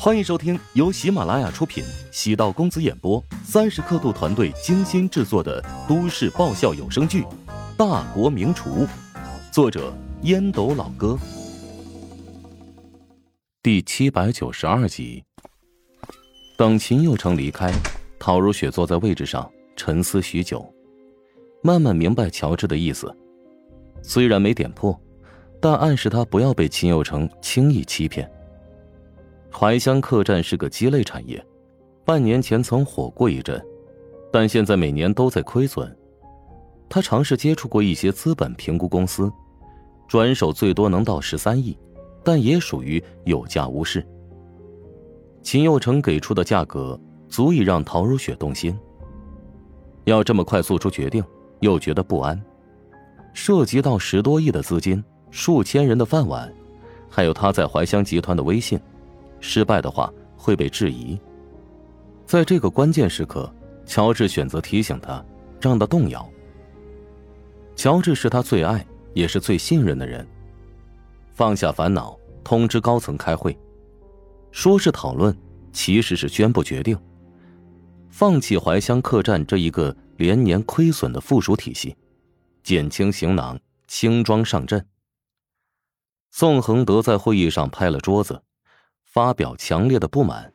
欢迎收听由喜马拉雅出品、喜道公子演播、三十刻度团队精心制作的都市爆笑有声剧《大国名厨》，作者烟斗老哥，第七百九十二集。等秦佑成离开，陶如雪坐在位置上沉思许久，慢慢明白乔治的意思。虽然没点破，但暗示他不要被秦佑成轻易欺骗。怀乡客栈是个鸡肋产业，半年前曾火过一阵，但现在每年都在亏损。他尝试接触过一些资本评估公司，转手最多能到十三亿，但也属于有价无市。秦佑成给出的价格足以让陶如雪动心，要这么快做出决定，又觉得不安。涉及到十多亿的资金、数千人的饭碗，还有他在怀乡集团的威信。失败的话会被质疑。在这个关键时刻，乔治选择提醒他，让他动摇。乔治是他最爱也是最信任的人。放下烦恼，通知高层开会，说是讨论，其实是宣布决定，放弃怀乡客栈这一个连年亏损的附属体系，减轻行囊，轻装上阵。宋恒德在会议上拍了桌子。发表强烈的不满。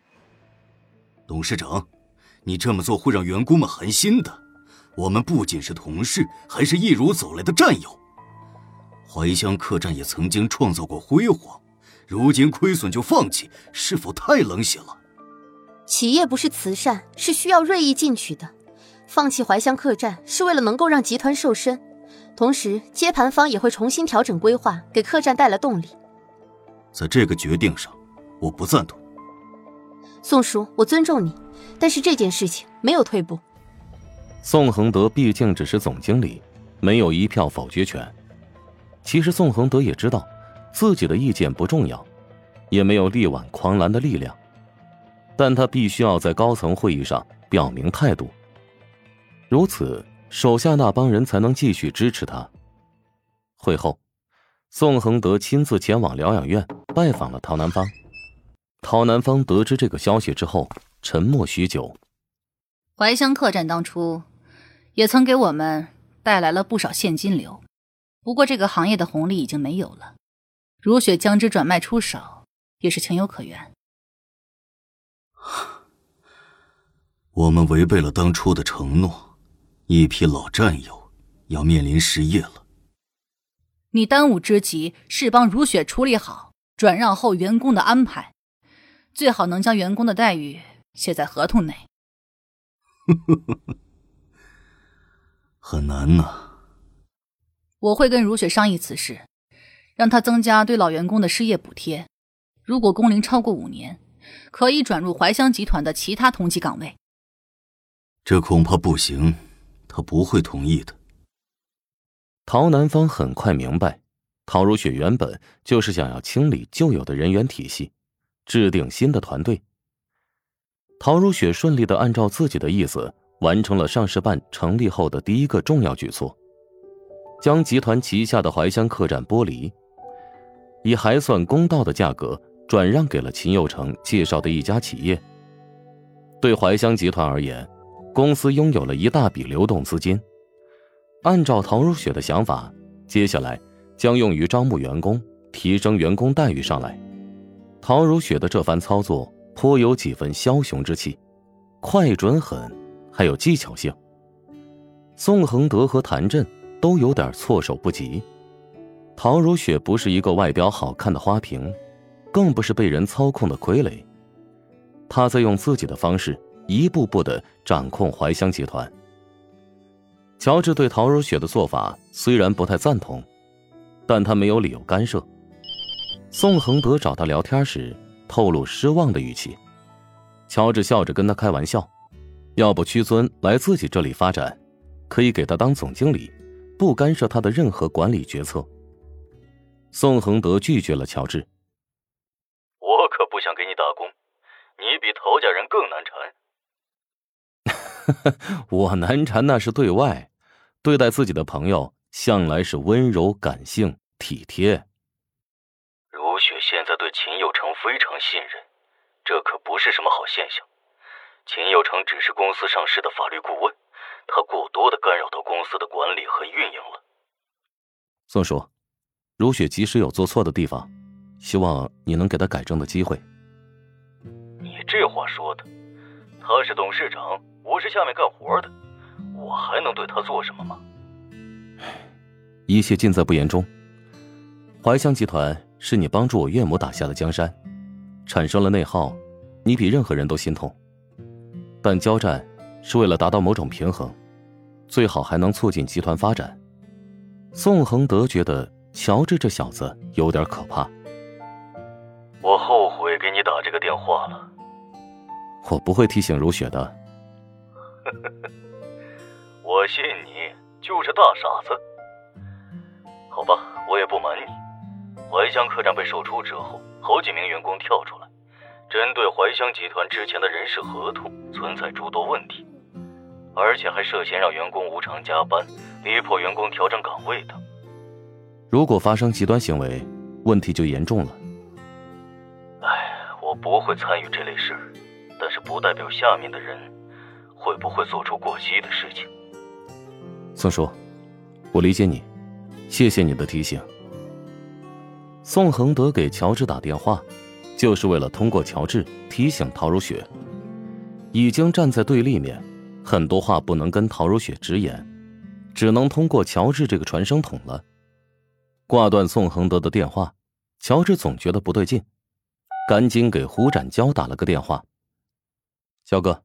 董事长，你这么做会让员工们寒心的。我们不仅是同事，还是一如走来的战友。怀乡客栈也曾经创造过辉煌，如今亏损就放弃，是否太冷血了？企业不是慈善，是需要锐意进取的。放弃怀乡客栈是为了能够让集团瘦身，同时接盘方也会重新调整规划，给客栈带来动力。在这个决定上。我不赞同，宋叔，我尊重你，但是这件事情没有退步。宋恒德毕竟只是总经理，没有一票否决权。其实宋恒德也知道，自己的意见不重要，也没有力挽狂澜的力量，但他必须要在高层会议上表明态度，如此手下那帮人才能继续支持他。会后，宋恒德亲自前往疗养院拜访了陶南方。陶南方得知这个消息之后，沉默许久。怀乡客栈当初也曾给我们带来了不少现金流，不过这个行业的红利已经没有了。如雪将之转卖出手，也是情有可原。我们违背了当初的承诺，一批老战友要面临失业了。你当务之急是帮如雪处理好转让后员工的安排。最好能将员工的待遇写在合同内。很难呐。我会跟如雪商议此事，让她增加对老员工的失业补贴。如果工龄超过五年，可以转入怀乡集团的其他同级岗位。这恐怕不行，他不会同意的。陶南方很快明白，陶如雪原本就是想要清理旧有的人员体系。制定新的团队。陶如雪顺利的按照自己的意思完成了上市办成立后的第一个重要举措，将集团旗下的怀乡客栈剥离，以还算公道的价格转让给了秦佑成介绍的一家企业。对怀乡集团而言，公司拥有了一大笔流动资金。按照陶如雪的想法，接下来将用于招募员工，提升员工待遇上来。陶如雪的这番操作颇有几分枭雄之气，快、准、狠，还有技巧性。宋恒德和谭震都有点措手不及。陶如雪不是一个外表好看的花瓶，更不是被人操控的傀儡。他在用自己的方式一步步的掌控怀乡集团。乔治对陶如雪的做法虽然不太赞同，但他没有理由干涉。宋恒德找他聊天时，透露失望的语气。乔治笑着跟他开玩笑：“要不屈尊来自己这里发展，可以给他当总经理，不干涉他的任何管理决策。”宋恒德拒绝了乔治：“我可不想给你打工，你比陶家人更难缠。”“我难缠那是对外，对待自己的朋友向来是温柔、感性、体贴。”对秦有成非常信任，这可不是什么好现象。秦有成只是公司上市的法律顾问，他过多的干扰到公司的管理和运营了。宋叔，如雪即使有做错的地方，希望你能给他改正的机会。你这话说的，他是董事长，我是下面干活的，我还能对他做什么吗？一切尽在不言中。怀香集团是你帮助我岳母打下的江山，产生了内耗，你比任何人都心痛。但交战是为了达到某种平衡，最好还能促进集团发展。宋恒德觉得乔治这小子有点可怕。我后悔给你打这个电话了。我不会提醒如雪的。我信你就是大傻子。好吧，我也不瞒你，怀乡客栈被售出之后，好几名员工跳出来。针对怀香集团之前的人事合同存在诸多问题，而且还涉嫌让员工无偿加班、逼迫员工调整岗位等。如果发生极端行为，问题就严重了。哎，我不会参与这类事，但是不代表下面的人会不会做出过激的事情。宋叔，我理解你，谢谢你的提醒。宋恒德给乔治打电话。就是为了通过乔治提醒陶如雪，已经站在对立面，很多话不能跟陶如雪直言，只能通过乔治这个传声筒了。挂断宋恒德的电话，乔治总觉得不对劲，赶紧给胡展娇打了个电话：“肖哥，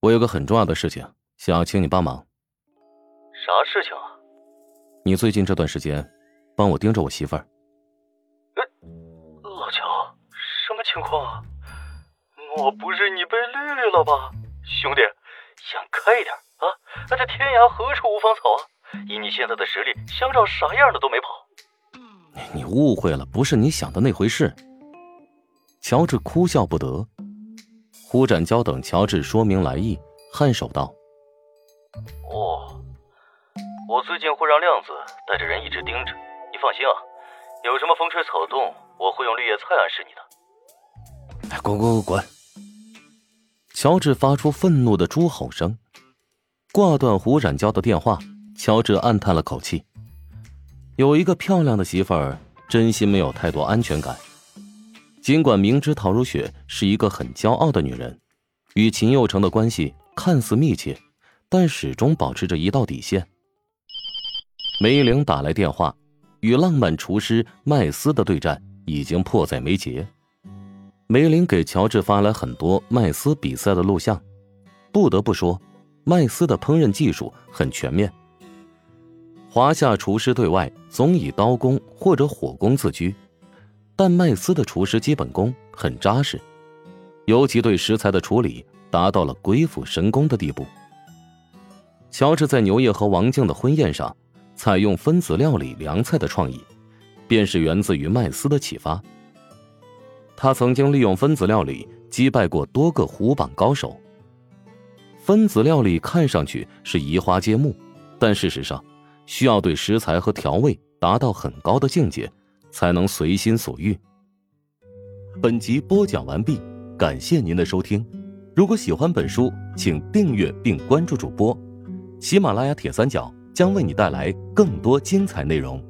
我有个很重要的事情想要请你帮忙。”“啥事情啊？”“你最近这段时间，帮我盯着我媳妇儿。”情况啊，莫不是你被绿了吧，兄弟，想开一点啊！那这天涯何处无芳草啊！以你现在的实力，想找啥样的都没跑。你误会了，不是你想的那回事。乔治哭笑不得。胡展娇等乔治说明来意，颔首道：“哦，我最近会让亮子带着人一直盯着，你放心啊，有什么风吹草动，我会用绿叶菜暗示你的。”滚滚滚滚！乔治发出愤怒的猪吼声，挂断胡展娇的电话。乔治暗叹了口气，有一个漂亮的媳妇儿，真心没有太多安全感。尽管明知陶如雪是一个很骄傲的女人，与秦佑成的关系看似密切，但始终保持着一道底线。梅玲打来电话，与浪漫厨师麦斯的对战已经迫在眉睫。梅林给乔治发来很多麦斯比赛的录像，不得不说，麦斯的烹饪技术很全面。华夏厨师对外总以刀工或者火工自居，但麦斯的厨师基本功很扎实，尤其对食材的处理达到了鬼斧神工的地步。乔治在牛业和王静的婚宴上采用分子料理凉菜的创意，便是源自于麦斯的启发。他曾经利用分子料理击败过多个虎榜高手。分子料理看上去是移花接木，但事实上，需要对食材和调味达到很高的境界，才能随心所欲。本集播讲完毕，感谢您的收听。如果喜欢本书，请订阅并关注主播。喜马拉雅铁三角将为你带来更多精彩内容。